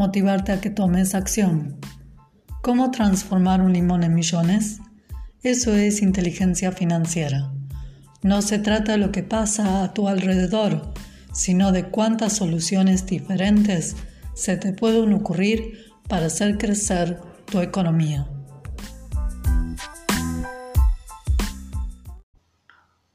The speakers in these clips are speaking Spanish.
motivarte a que tomes acción. ¿Cómo transformar un limón en millones? Eso es inteligencia financiera. No se trata de lo que pasa a tu alrededor, sino de cuántas soluciones diferentes se te pueden ocurrir para hacer crecer tu economía.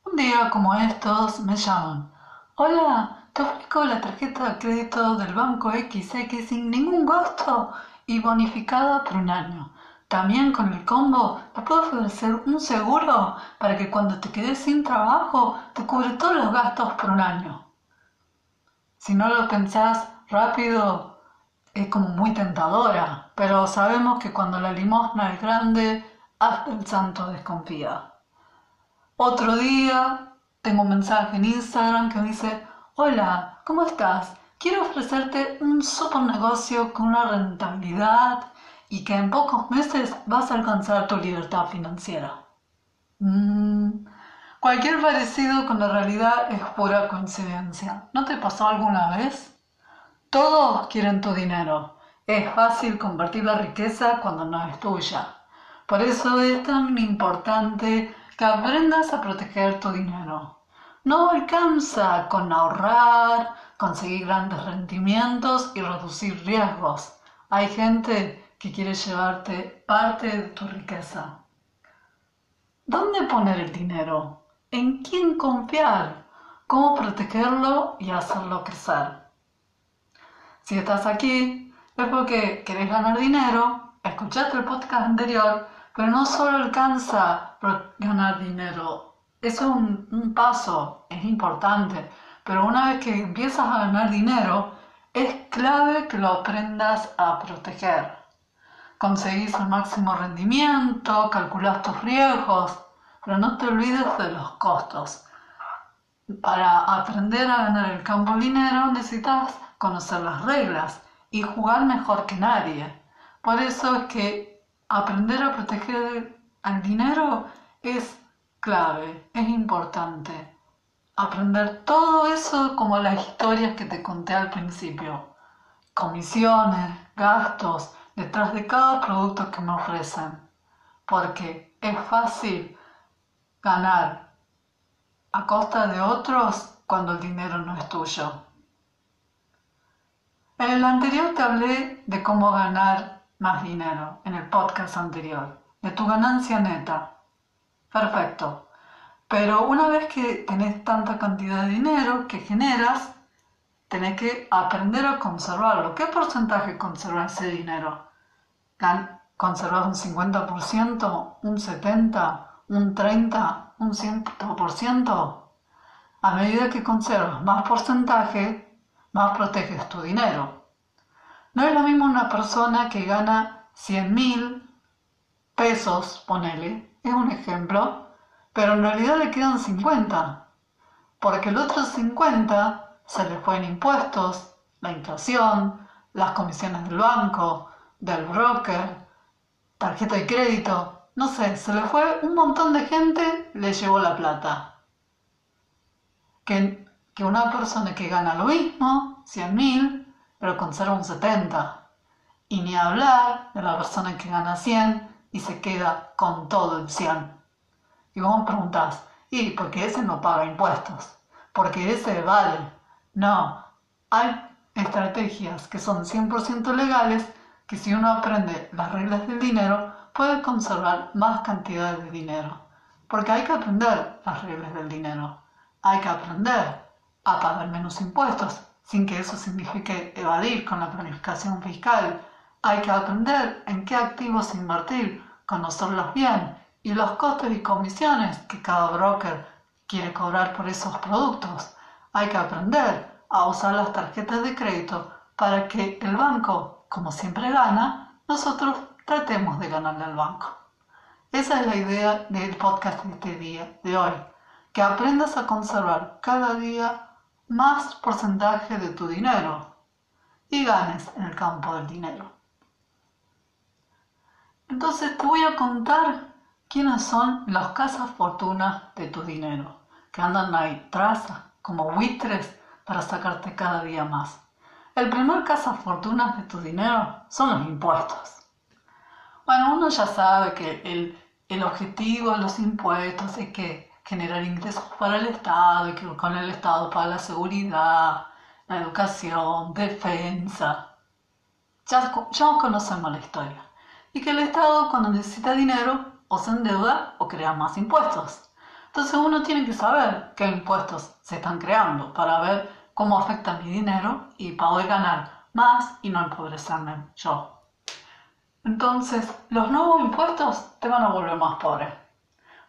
Un día como estos me llaman. Hola, te ofrezco la tarjeta de crédito del banco XX sin ningún gasto y bonificada por un año. También con el combo te puedo ofrecer un seguro para que cuando te quedes sin trabajo te cubre todos los gastos por un año. Si no lo pensás rápido, es como muy tentadora, pero sabemos que cuando la limosna es grande, hasta el santo desconfía. Otro día tengo un mensaje en Instagram que me dice, hola, ¿cómo estás? Quiero ofrecerte un super negocio con una rentabilidad y que en pocos meses vas a alcanzar tu libertad financiera. Mm, cualquier parecido con la realidad es pura coincidencia. ¿No te pasó alguna vez? Todos quieren tu dinero. Es fácil convertir la riqueza cuando no es tuya. Por eso es tan importante que aprendas a proteger tu dinero. No alcanza con ahorrar, conseguir grandes rendimientos y reducir riesgos. Hay gente que quiere llevarte parte de tu riqueza. ¿Dónde poner el dinero? ¿En quién confiar? ¿Cómo protegerlo y hacerlo crecer? Si estás aquí es porque querés ganar dinero, escuchaste el podcast anterior pero no solo alcanza ganar dinero, eso es un, paso, es importante, pero una vez que empiezas a ganar dinero, es clave que lo aprendas a proteger. Conseguís el máximo rendimiento, calculas tus riesgos, pero no te olvides de los costos. Para aprender a ganar el campo dinero necesitas conocer las reglas y jugar mejor que nadie. Por eso es que aprender a proteger al dinero es clave, es importante. Aprender todo eso como las historias que te conté al principio. Comisiones, gastos, detrás de cada producto que me ofrecen. Porque es fácil ganar a costa de otros cuando el dinero no es tuyo. En el anterior te hablé de cómo ganar más dinero en el podcast anterior, de tu ganancia neta. Perfecto. Pero una vez que tenés tanta cantidad de dinero que generas, tenés que aprender a conservarlo. ¿Qué porcentaje conserva ese dinero? ¿Conservas un 50%, un 70%, un 30%, un 100%? A medida que conservas más porcentaje, más proteges tu dinero. No es lo mismo una persona que gana 100 mil pesos, ponele, es un ejemplo, pero en realidad le quedan 50, porque el otro 50 se le fue en impuestos, la inflación, las comisiones del banco, del broker, tarjeta de crédito, no sé, se le fue un montón de gente, le llevó la plata. Que, una persona que gana lo mismo, 100 mil, pero conserva un 70. Y ni hablar de la persona que gana 100 y se queda con todo el 100. Y vos me preguntás, ¿y por qué ese no paga impuestos? Porque ese vale. No, hay estrategias que son 100% legales que si uno aprende las reglas del dinero puede conservar más cantidad de dinero. Porque hay que aprender las reglas del dinero. Hay que aprender a pagar menos impuestos sin que eso signifique evadir con la planificación fiscal. Hay que aprender en qué activos invertir, conocerlos bien y los costes y comisiones que cada broker quiere cobrar por esos productos. Hay que aprender a usar las tarjetas de crédito para que el banco como siempre gana, nosotros tratemos de ganarle al banco. Esa es la idea del podcast de este día, de hoy, que aprendas a conservar cada día más porcentaje de tu dinero y ganes en el campo del dinero. Entonces te voy a contar quiénes son los casas fortunas de tu dinero, que andan ahí trazas como buitres para sacarte cada día más. El primer casa fortunas de tu dinero son los impuestos. Bueno, uno ya sabe que el, el objetivo de los impuestos es que generar ingresos para el Estado y que con el Estado para la seguridad, la educación, defensa. Ya, ya conocemos la historia. Y que el Estado cuando necesita dinero o se endeuda o crea más impuestos. Entonces uno tiene que saber qué impuestos se están creando para ver cómo afecta mi dinero y poder ganar más y no empobrecerme yo. Entonces, los nuevos impuestos te van a volver más pobre.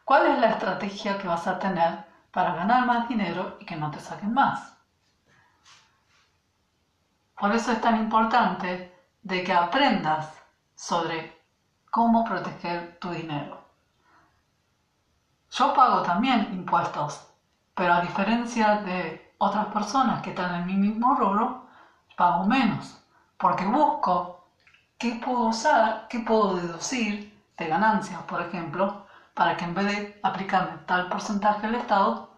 ¿Cuál es la estrategia que vas a tener para ganar más dinero y que no te saquen más? Por eso es tan importante de que aprendas sobre cómo proteger tu dinero. Yo pago también impuestos, pero a diferencia de otras personas que están en mi mismo rubro, pago menos, porque busco qué puedo usar, qué puedo deducir de ganancias, por ejemplo, para que en vez de aplicarme tal porcentaje al Estado,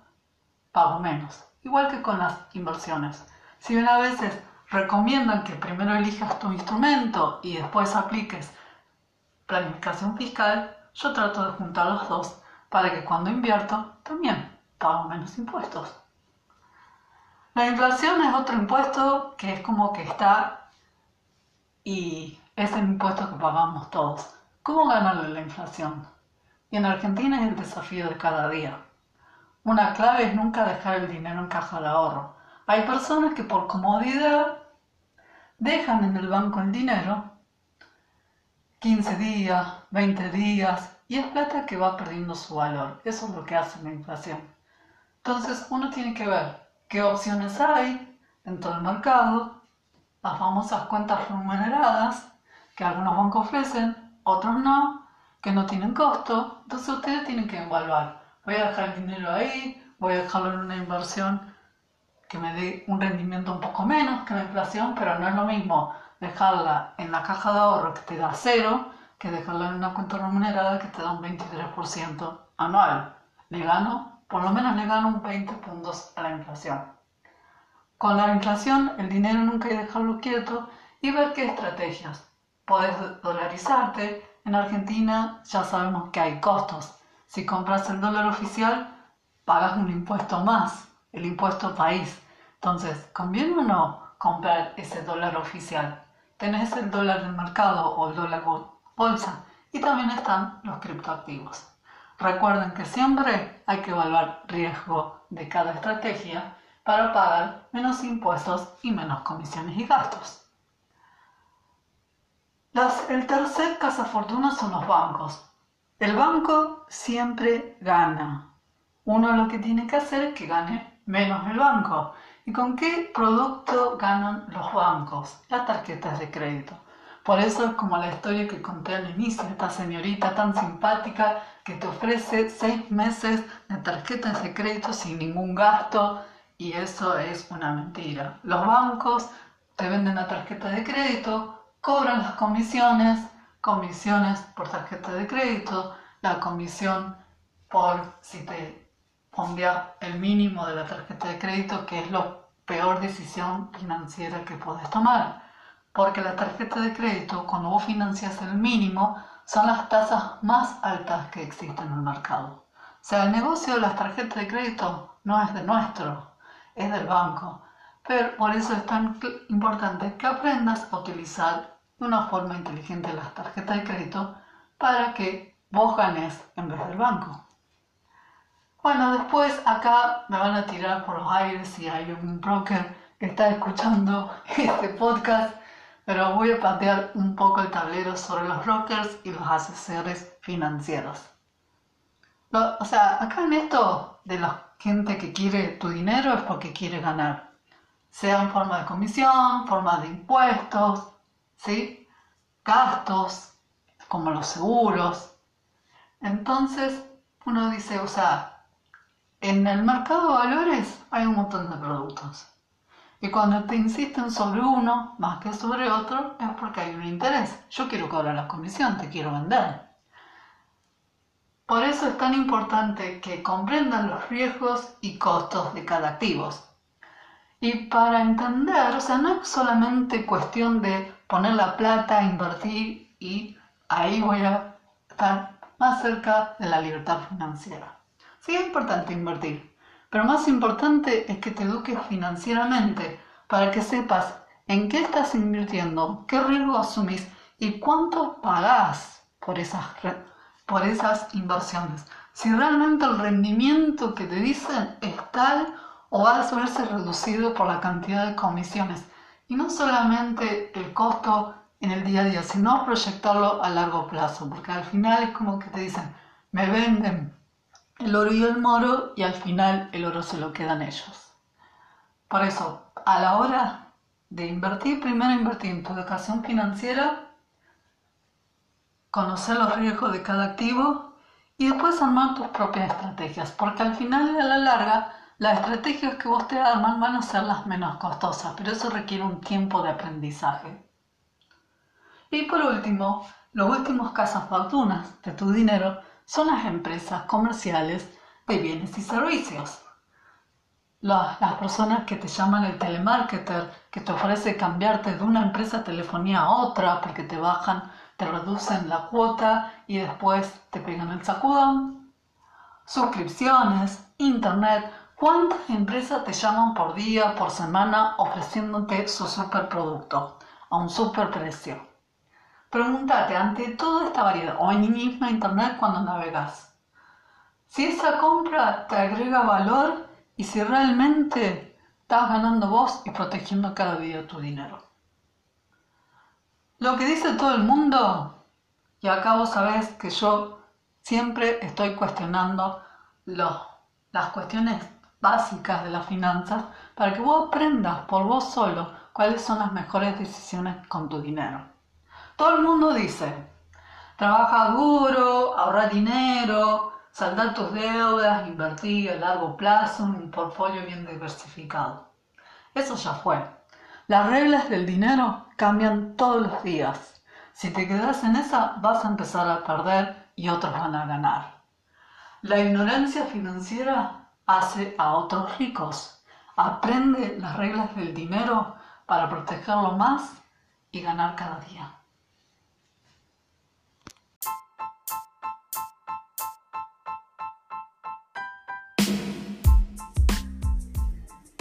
pago menos. Igual que con las inversiones. Si bien a veces recomiendan que primero elijas tu instrumento y después apliques planificación fiscal, yo trato de juntar los dos para que cuando invierto también pago menos impuestos. La inflación es otro impuesto que es como que está y es el impuesto que pagamos todos. ¿Cómo ganarle la inflación? Y en Argentina es el desafío de cada día. Una clave es nunca dejar el dinero en caja de ahorro. Hay personas que por comodidad dejan en el banco el dinero 15 días, 20 días, y es plata que va perdiendo su valor. Eso es lo que hace la inflación. Entonces uno tiene que ver qué opciones hay dentro del mercado, las famosas cuentas remuneradas, que algunos bancos ofrecen, otros no, que no tienen costo. Entonces ustedes tienen que evaluar. Voy a dejar el dinero ahí, voy a dejarlo en una inversión que me dé un rendimiento un poco menos que la inflación, pero no es lo mismo dejarla en la caja de ahorro que te da cero que dejarla en una cuenta remunerada que te da un 23% anual. Le gano, por lo menos le gano un 20 puntos a la inflación. Con la inflación, el dinero nunca hay que dejarlo quieto y ver qué estrategias podés dolarizarte. En Argentina ya sabemos que hay costos. Si compras el dólar oficial, pagas un impuesto más, el impuesto país. Entonces, ¿conviene o no comprar ese dólar oficial? Tenés el dólar del mercado o el dólar bolsa y también están los criptoactivos. Recuerden que siempre hay que evaluar riesgo de cada estrategia para pagar menos impuestos y menos comisiones y gastos el tercer cazafortuna son los bancos. El banco siempre gana. Uno lo que tiene que hacer es que gane menos el banco. ¿Y con qué producto ganan los bancos? Las tarjetas de crédito. Por eso es como la historia que conté al inicio, esta señorita tan simpática que te ofrece seis meses de tarjetas de crédito sin ningún gasto y eso es una mentira. Los bancos te venden la tarjeta de crédito cobran las comisiones, comisiones por tarjeta de crédito, la comisión por si te ponía el mínimo de la tarjeta de crédito, que es la peor decisión financiera que puedes tomar. Porque la tarjeta de crédito, cuando vos financias el mínimo, son las tasas más altas que existen en el mercado. O sea, el negocio de las tarjetas de crédito no es de nuestro, es del banco. Pero por eso es tan importante que aprendas a utilizar de una forma inteligente las tarjetas de crédito para que vos ganes en vez del banco. Bueno, después acá me van a tirar por los aires si hay un broker que está escuchando este podcast, pero voy a patear un poco el tablero sobre los brokers y los asesores financieros. o sea, acá en esto de la gente que quiere tu dinero es porque quiere ganar sea en forma de comisión, forma de impuestos, ¿sí? Gastos, como los seguros. Entonces, uno dice, o sea, en el mercado de valores hay un montón de productos. Y cuando te insisten sobre uno más que sobre otro, es porque hay un interés. Yo quiero cobrar la comisión, te quiero vender. Por eso es tan importante que comprendan los riesgos y costos de cada activo. Y para entender, o sea, no es solamente cuestión de poner la plata, invertir y ahí voy a estar más cerca de la libertad financiera. Sí es importante invertir, pero más importante es que te eduques financieramente para que sepas en qué estás invirtiendo, qué riesgo asumís y cuánto pagás por esas, por esas inversiones. Si realmente el rendimiento que te dicen es tal o va a verse reducido por la cantidad de comisiones. Y no solamente el costo en el día a día, sino proyectarlo a largo plazo, porque al final es como que te dicen, me venden el oro y el moro y al final el oro se lo quedan ellos. Por eso, a la hora de invertir, primero invertir en tu educación financiera, conocer los riesgos de cada activo y después armar tus propias estrategias, porque al final y a la larga las estrategias que vos te arman van a ser las menos costosas, pero eso requiere un tiempo de aprendizaje. Y por último, los últimos fortunas de tu dinero son las empresas comerciales de bienes y servicios. Las, personas que te llaman el telemarketer, que te ofrece cambiarte de una empresa de telefonía a otra porque te bajan, te reducen la cuota y después te pegan el sacudón. Suscripciones, internet, ¿Cuántas empresas te llaman por día, por semana, ofreciéndote su superproducto a un superprecio? Pregúntate ante toda esta variedad o en misma internet cuando navegas. Si esa compra te agrega valor y si realmente estás ganando vos y protegiendo cada día tu dinero. Lo que dice todo el mundo, y acá vos sabés que yo siempre estoy cuestionando las cuestiones básicas de las finanzas para que vos aprendas por vos solo cuáles son las mejores decisiones con tu dinero. Todo el mundo dice, trabaja duro, ahorra dinero, saldar tus deudas, invertir a largo plazo en un portfolio bien diversificado. Eso ya fue. Las reglas del dinero cambian todos los días. Si te quedas en esa, vas a empezar a perder y otros van a ganar. La ignorancia financiera hace a otros ricos. Aprende las reglas del dinero para protegerlo más y ganar cada día.